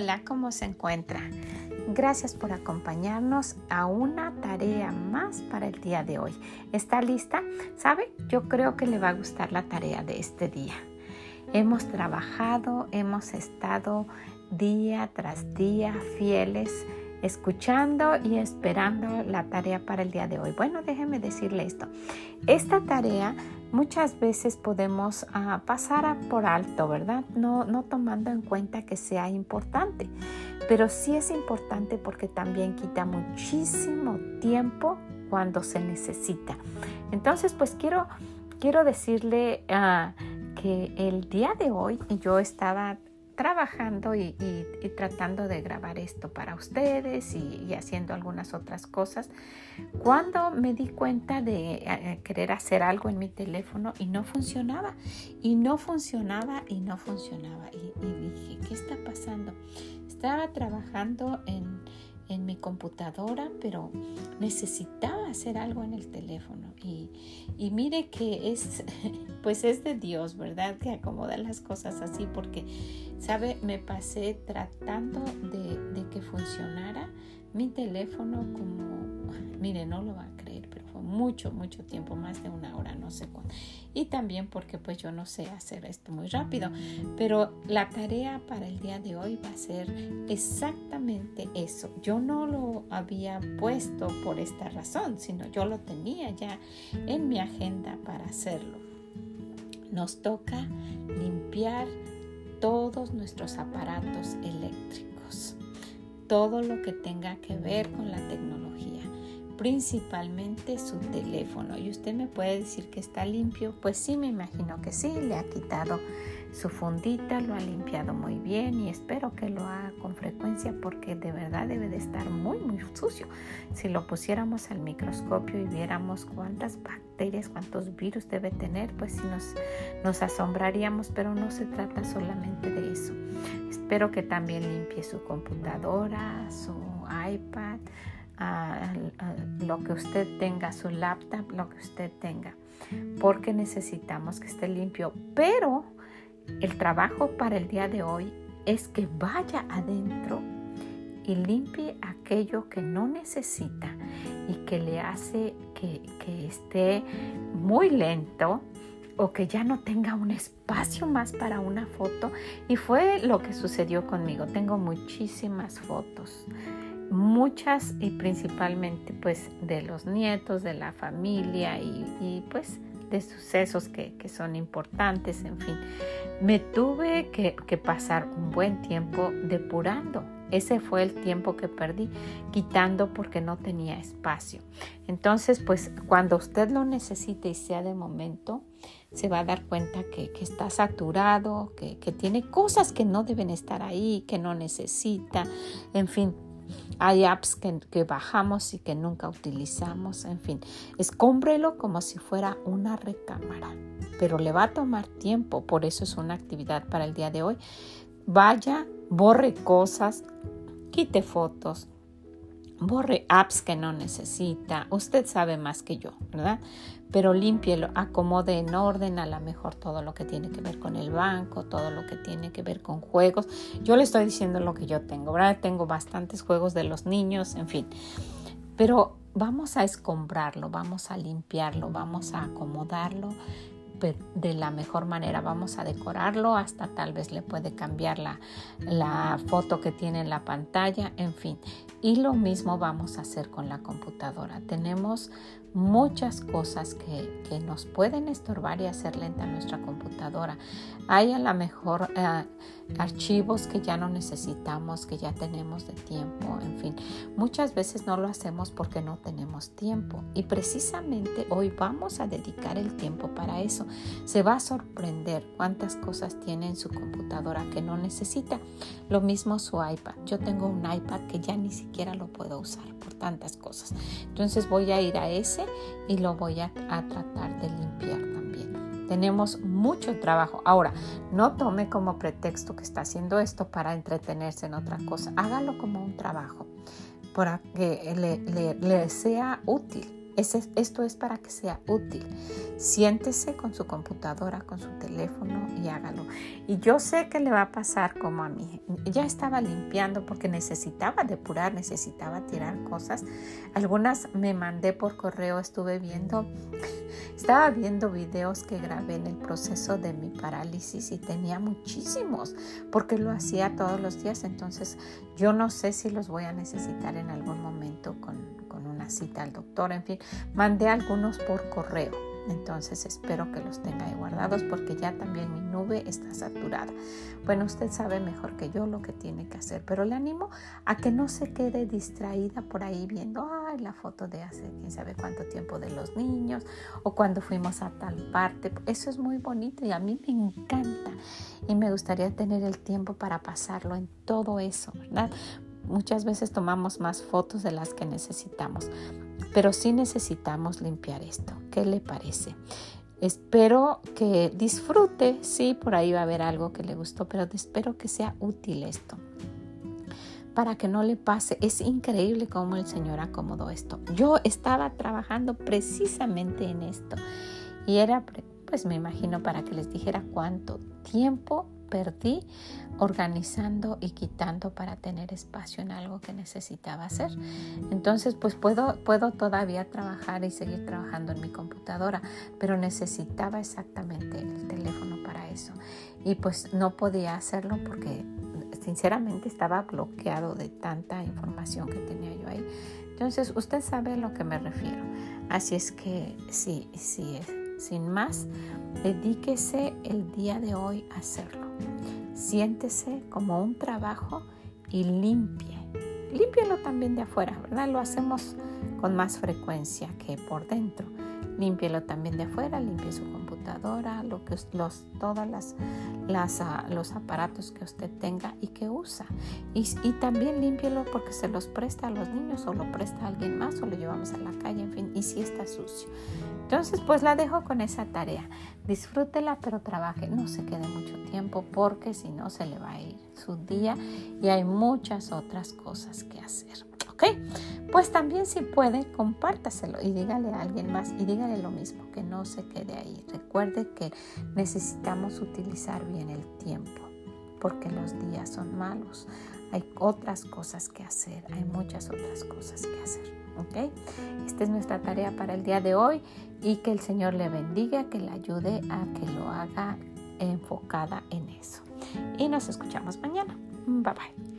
Hola, ¿cómo se encuentra? Gracias por acompañarnos a una tarea más para el día de hoy. ¿Está lista? ¿Sabe? Yo creo que le va a gustar la tarea de este día. Hemos trabajado, hemos estado día tras día fieles escuchando y esperando la tarea para el día de hoy. Bueno, déjeme decirle esto. Esta tarea muchas veces podemos ah, pasar por alto, ¿verdad? No, no tomando en cuenta que sea importante. Pero sí es importante porque también quita muchísimo tiempo cuando se necesita. Entonces, pues quiero, quiero decirle ah, que el día de hoy yo estaba trabajando y, tratando de grabar esto para ustedes y, haciendo algunas otras cosas, cuando me di cuenta de eh, eh, querer hacer algo en mi teléfono y no funcionaba, y no funcionaba y no funcionaba. Y, y dije, ¿qué está pasando? Estaba trabajando en en mi computadora, pero necesitaba hacer algo en el teléfono. Y, y, mire que es, pues es de Dios, ¿verdad? Que acomoda las cosas así, porque, ¿sabe? Me pasé tratando de, de que funcionara mi teléfono como, mire, no lo va mucho, mucho tiempo, más de una hora, no sé cuánto. Y también porque pues yo no sé hacer esto muy rápido. Pero la tarea para el día de hoy va a ser exactamente eso. Yo no lo había puesto por esta razón, sino yo lo tenía ya en mi agenda para hacerlo. Nos toca limpiar todos nuestros aparatos eléctricos, todo lo que tenga que ver con la tecnología principalmente su teléfono. Y usted me puede decir que está limpio. Pues sí, me imagino que sí. Le ha quitado su fundita, lo ha limpiado muy bien y espero que lo haga con frecuencia porque de verdad debe de estar muy, muy sucio. Si lo pusiéramos al microscopio y viéramos cuántas bacterias, cuántos virus debe tener, pues sí nos, nos asombraríamos, pero no se trata solamente de eso. Espero que también limpie su computadora, su iPad lo que usted tenga, su laptop, lo que usted tenga, porque necesitamos que esté limpio. Pero el trabajo para el día de hoy es que vaya adentro y limpie aquello que no necesita y que le hace que, que esté muy lento o que ya no tenga un espacio más para una foto. Y fue lo que sucedió conmigo. Tengo muchísimas fotos muchas y principalmente pues de los nietos, de la familia y, pues de sucesos que, son importantes, en fin. Me tuve que, pasar un buen tiempo depurando. Ese fue el tiempo que perdí, quitando porque no tenía espacio. Entonces, pues cuando usted lo necesite y sea de momento, se va a dar cuenta que, que está saturado, que tiene cosas que no deben estar ahí, que no necesita, en fin, hay apps que, bajamos y que nunca utilizamos, en fin, escómbrelo como si fuera una recámara, pero le va a tomar tiempo, por eso es una actividad para el día de hoy. Vaya, borre cosas, quite fotos, borre apps que no necesita. Usted sabe más que yo, ¿verdad? Pero límpielo, acomode en orden a lo mejor todo lo que tiene que ver con el banco, todo lo que tiene que ver con juegos. Yo le estoy diciendo lo que yo tengo, ¿verdad? Tengo bastantes juegos de los niños, en fin. Pero vamos a escombrarlo, vamos a limpiarlo, vamos a acomodarlo de la mejor manera. Vamos a decorarlo, hasta tal vez le puede cambiar la, la foto que tiene en la pantalla, en fin. Y lo mismo vamos a hacer con la computadora. Tenemos muchas cosas que, que nos pueden estorbar y hacer lenta nuestra computadora. Hay a lo mejor eh, archivos que ya no necesitamos, que ya tenemos de tiempo, en fin. Muchas veces no lo hacemos porque no tenemos tiempo y precisamente hoy vamos a dedicar el tiempo para eso. Se va a sorprender cuántas cosas tiene en su computadora que no necesita. Lo mismo su iPad. Yo tengo un iPad que ya ni siquiera lo puedo usar por tantas cosas. Entonces voy a ir a ese y lo voy a, tratar de limpiar también. Tenemos mucho trabajo. Ahora, no tome como pretexto que está haciendo esto para entretenerse en otra cosa. Hágalo como un trabajo para que le sea útil esto es para que sea útil. Siéntese con su computadora, con su teléfono y hágalo. Y yo sé que le va a pasar como a mí. Ya estaba limpiando porque necesitaba depurar, necesitaba tirar cosas. Algunas me mandé por correo, estuve viendo, estaba viendo videos que grabé en el proceso de mi parálisis y tenía muchísimos porque lo hacía todos los días. Entonces yo no sé si los voy a necesitar en algún momento con cita al doctor, en fin, mandé algunos por correo. Entonces espero que los tenga ahí guardados porque ya también mi nube está saturada. Bueno, usted sabe mejor que yo lo que tiene que hacer, pero le animo a que no se quede distraída por ahí viendo, ay, la foto de hace quién sabe cuánto tiempo de los niños o cuando fuimos a tal parte. Eso es muy bonito y a mí me encanta y me gustaría tener el tiempo para pasarlo en todo eso, ¿verdad? Muchas veces tomamos más fotos de las que necesitamos, pero sí necesitamos limpiar esto. ¿Qué le parece? Espero que disfrute, sí, por ahí va a haber algo que le gustó, pero espero que sea útil esto para que no le pase. Es increíble cómo el Señor acomodó esto. Yo estaba trabajando precisamente en esto y era, pues me imagino, para que les dijera cuánto tiempo perdí organizando y quitando para tener espacio en algo que necesitaba hacer. Entonces, pues puedo, puedo todavía trabajar y seguir trabajando en mi computadora, pero necesitaba exactamente el teléfono para eso. Y pues no podía hacerlo porque sinceramente estaba bloqueado de tanta información que tenía yo ahí. Entonces, usted sabe a lo que me refiero. Así es que sí, sí, sin más, dedíquese el día de hoy a hacerlo. Siéntese como un trabajo y limpie. Límpielo también de afuera, ¿verdad? Lo hacemos con más frecuencia que por dentro. Límpielo también de afuera, limpie su lo que los, todas las, las ah, los aparatos que usted tenga y que usa. Y, y también límpielo porque se los presta a los niños o lo presta a alguien más o lo llevamos a la calle, en fin, y si está sucio. Entonces, pues la dejo con esa tarea. Disfrútela, pero trabaje. No se quede mucho tiempo porque si no se le va a ir su día y hay muchas otras cosas que hacer. ¿Ok? Pues también si puede, compártaselo y dígale a alguien más y dígale lo mismo, que no se quede ahí. Recuerde que necesitamos utilizar bien el tiempo porque los días son malos. Hay otras cosas que hacer, hay muchas otras cosas que hacer. ¿ok? Esta es nuestra tarea para el día de hoy y que el Señor le bendiga, que le ayude a que lo haga enfocada en eso. Y nos escuchamos mañana. Bye bye.